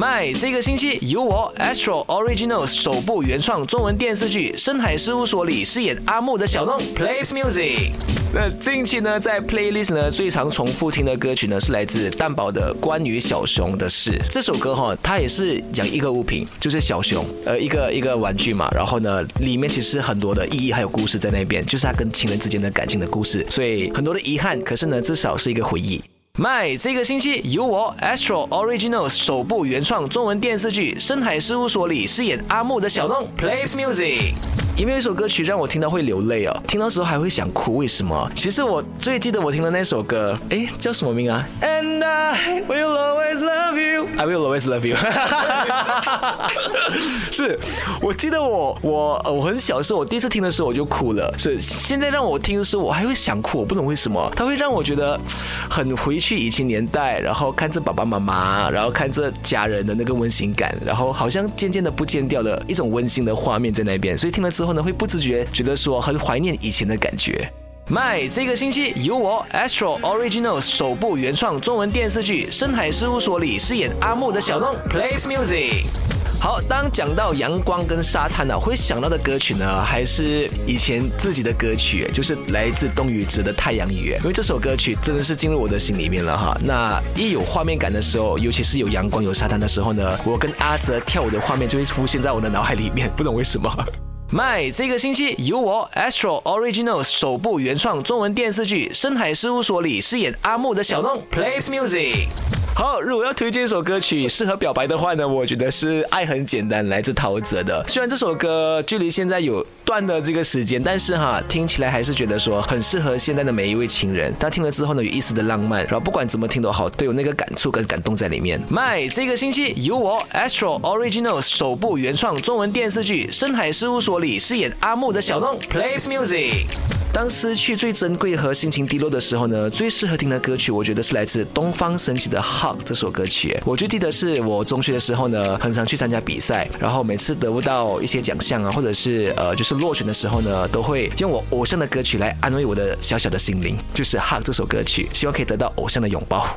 麦这个星期由我 Astro Original 首部原创中文电视剧《深海事务所》里饰演阿木的小弄 Plays Music。那近期呢，在 Playlist 呢最常重复听的歌曲呢是来自蛋宝的《关于小熊的事》。这首歌哈，它也是讲一个物品，就是小熊，呃，一个一个玩具嘛。然后呢，里面其实很多的意义还有故事在那边，就是它跟情人之间的感情的故事。所以很多的遗憾，可是呢，至少是一个回忆。麦这个星期由我 Astro Original 首部原创中文电视剧《深海事务所》里饰演阿木的小东 Plays Music。因为一首歌曲让我听到会流泪哦，听到时候还会想哭，为什么？其实我最记得我听的那首歌，哎，叫什么名啊？And I will always love you. I will always love you. 是，我记得我我我很小的时候，我第一次听的时候我就哭了。是，现在让我听的时候，我还会想哭，我不懂为什么，它会让我觉得很回去以前年代，然后看着爸爸妈妈，然后看着家人的那个温馨感，然后好像渐渐的不见掉的一种温馨的画面在那边，所以听了之后。呢会不自觉觉得说很怀念以前的感觉。麦这个星期由我 Astro Original 首部原创中文电视剧《深海事务所》里饰演阿木的小弄 Plays Music。好，当讲到阳光跟沙滩呢，会想到的歌曲呢，还是以前自己的歌曲，就是来自冬雨哲的《太阳雨》，因为这首歌曲真的是进入我的心里面了哈。那一有画面感的时候，尤其是有阳光有沙滩的时候呢，我跟阿泽跳舞的画面就会出现在我的脑海里面，不懂为什么。My，这个星期由我 Astro Original 首部原创中文电视剧《深海事务所》里饰演阿木的小弄 Plays Music。好，如果要推荐一首歌曲适合表白的话呢，我觉得是《爱很简单》来自陶喆的。虽然这首歌距离现在有段的这个时间，但是哈，听起来还是觉得说很适合现在的每一位情人。他听了之后呢，有一丝的浪漫，然后不管怎么听都好，都有那个感触跟感动在里面。My，这个星期由我 Astro Original 首部原创中文电视剧《深海事务所》里饰演阿木的小弄 Plays Music。当失去最珍贵和心情低落的时候呢，最适合听的歌曲，我觉得是来自东方神起的《Hug》这首歌曲。我最记得是我中学的时候呢，很常去参加比赛，然后每次得不到一些奖项啊，或者是呃就是落选的时候呢，都会用我偶像的歌曲来安慰我的小小的心灵，就是《Hug》这首歌曲，希望可以得到偶像的拥抱。